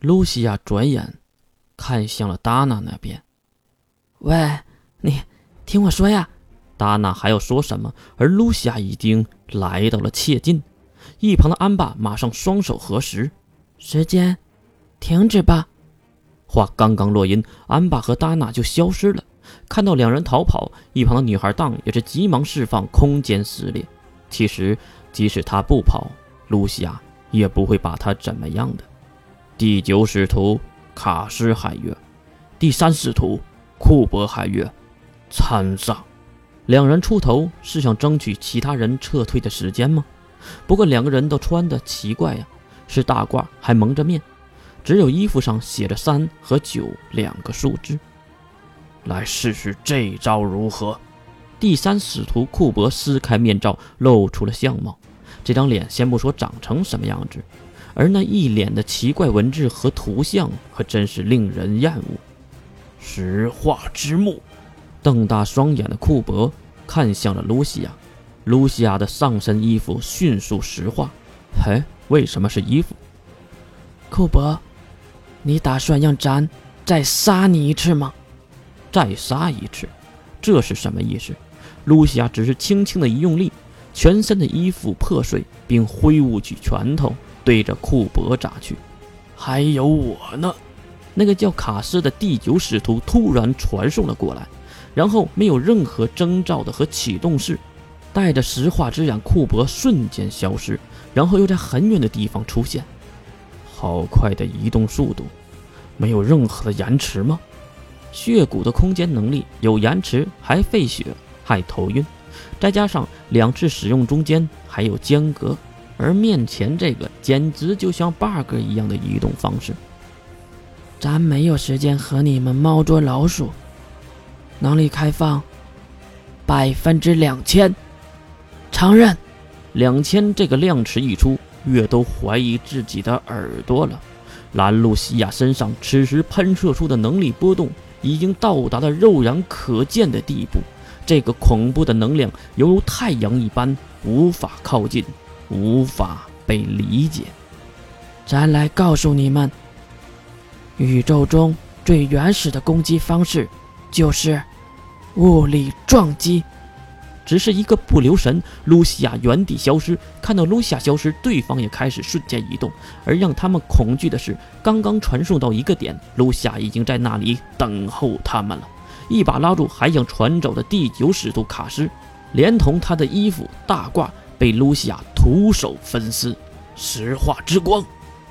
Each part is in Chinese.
露西亚转眼看向了达娜那边。喂，你听我说呀！达娜还要说什么，而露西亚已经来到了切近。一旁的安爸马上双手合十，时间停止吧。话刚刚落音，安爸和达娜就消失了。看到两人逃跑，一旁的女孩当也是急忙释放空间撕裂。其实，即使他不跑，露西亚也不会把他怎么样的。第九使徒卡斯海月，第三使徒库珀海月，参上。两人出头是想争取其他人撤退的时间吗？不过两个人都穿的奇怪呀，是大褂还蒙着面，只有衣服上写着三和九两个数字。来试试这招如何？第三使徒库珀撕开面罩，露出了相貌。这张脸先不说长成什么样子，而那一脸的奇怪文字和图像，可真是令人厌恶。石化之墓，瞪大双眼的库珀看向了露西亚。露西亚的上身衣服迅速石化。嘿，为什么是衣服？库珀，你打算让咱再杀你一次吗？再杀一次，这是什么意思？露西亚只是轻轻的一用力，全身的衣服破碎，并挥舞起拳头对着库珀砸去。还有我呢！那个叫卡斯的第九使徒突然传送了过来，然后没有任何征兆的和启动式，带着石化之眼，库珀瞬间消失，然后又在很远的地方出现。好快的移动速度，没有任何的延迟吗？血骨的空间能力有延迟，还费血，还头晕，再加上两次使用中间还有间隔，而面前这个简直就像 bug 一样的移动方式。咱没有时间和你们猫捉老鼠。能力开放百分之两千，承认。两千这个量词一出，月都怀疑自己的耳朵了。兰露西亚身上此时喷射出的能力波动。已经到达了肉眼可见的地步，这个恐怖的能量犹如太阳一般，无法靠近，无法被理解。咱来告诉你们，宇宙中最原始的攻击方式就是物理撞击。只是一个不留神，露西亚原地消失。看到露西亚消失，对方也开始瞬间移动。而让他们恐惧的是，刚刚传送到一个点，露西亚已经在那里等候他们了。一把拉住还想传走的第九使徒卡斯，连同他的衣服大褂被露西亚徒手分尸。石化之光，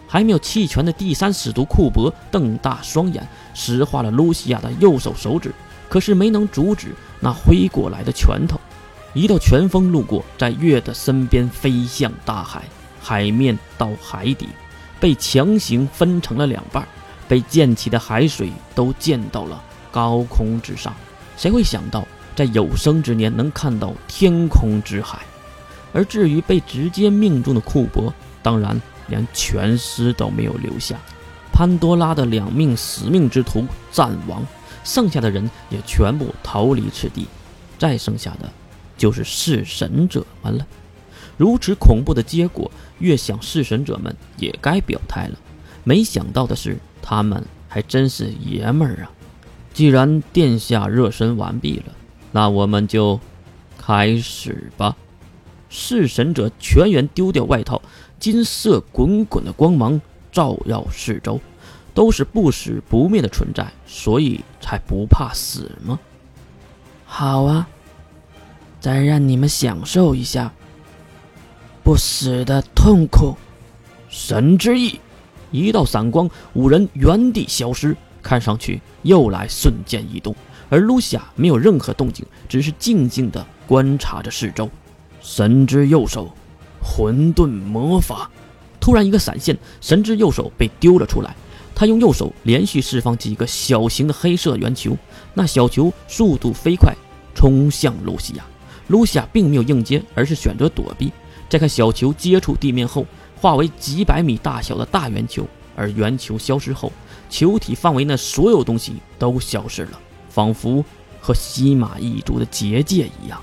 还没有弃权的第三使徒库珀瞪大双眼，石化了露西亚的右手手指，可是没能阻止那挥过来的拳头。一道拳风路过，在月的身边飞向大海，海面到海底，被强行分成了两半，被溅起的海水都溅到了高空之上。谁会想到，在有生之年能看到天空之海？而至于被直接命中的库珀，当然连全尸都没有留下。潘多拉的两命死命之徒战亡，剩下的人也全部逃离此地，再剩下的。就是弑神者们了。如此恐怖的结果，越想弑神者们也该表态了。没想到的是，他们还真是爷们儿啊！既然殿下热身完毕了，那我们就开始吧。弑神者全员丢掉外套，金色滚滚的光芒照耀四周，都是不死不灭的存在，所以才不怕死吗？好啊。再让你们享受一下不死的痛苦。神之翼，一道闪光，五人原地消失，看上去又来瞬间移动。而露西亚没有任何动静，只是静静地观察着四周。神之右手，混沌魔法。突然一个闪现，神之右手被丢了出来。他用右手连续释放几个小型的黑色圆球，那小球速度飞快，冲向露西亚。露西亚并没有应接，而是选择躲避。再看小球接触地面后，化为几百米大小的大圆球，而圆球消失后，球体范围内所有东西都消失了，仿佛和西马一族的结界一样。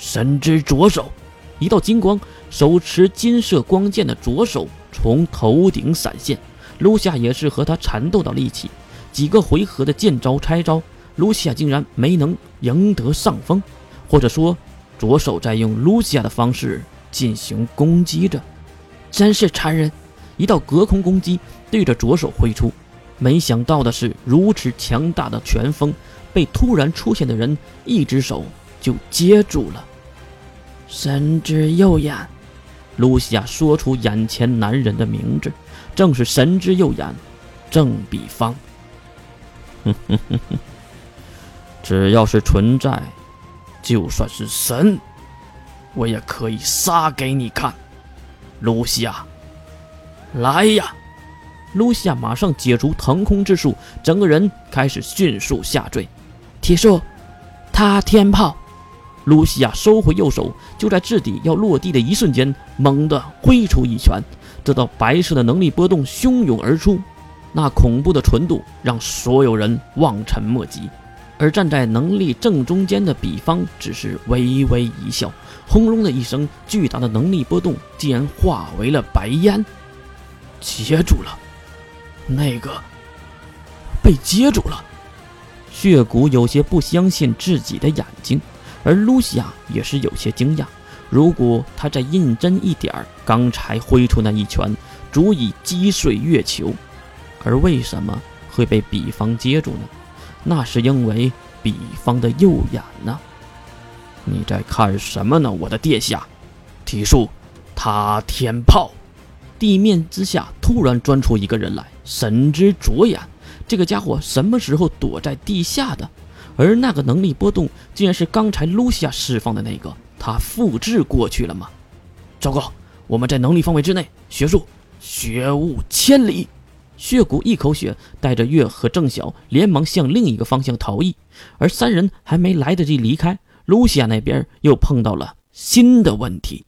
神之左手，一道金光，手持金色光剑的左手从头顶闪现，卢西亚也是和他缠斗到了一起，几个回合的见招拆招，卢西亚竟然没能赢得上风，或者说，左手在用卢西亚的方式进行攻击着，真是残忍！一道隔空攻击对着左手挥出，没想到的是，如此强大的拳风被突然出现的人一只手就接住了。神之右眼，露西亚说出眼前男人的名字，正是神之右眼，郑比方。哼哼哼哼，只要是存在，就算是神，我也可以杀给你看，露西亚。来呀！露西亚马上解除腾空之术，整个人开始迅速下坠。体术，他天炮。露西亚收回右手，就在质地要落地的一瞬间，猛地挥出一拳。这道白色的能力波动汹涌而出，那恐怖的纯度让所有人望尘莫及。而站在能力正中间的比方只是微微一笑。轰隆的一声，巨大的能力波动竟然化为了白烟。接住了，那个被接住了。血骨有些不相信自己的眼睛，而露西亚也是有些惊讶。如果他再认真一点儿，刚才挥出那一拳足以击碎月球。而为什么会被比方接住呢？那是因为比方的右眼呢。你在看什么呢，我的殿下？体术，他天炮。地面之下突然钻出一个人来，神之左眼。这个家伙什么时候躲在地下的？而那个能力波动，竟然是刚才露西亚释放的那个，他复制过去了吗？糟糕，我们在能力范围之内，学术，学雾千里。血骨一口血，带着月和郑晓连忙向另一个方向逃逸。而三人还没来得及离开，露西亚那边又碰到了新的问题。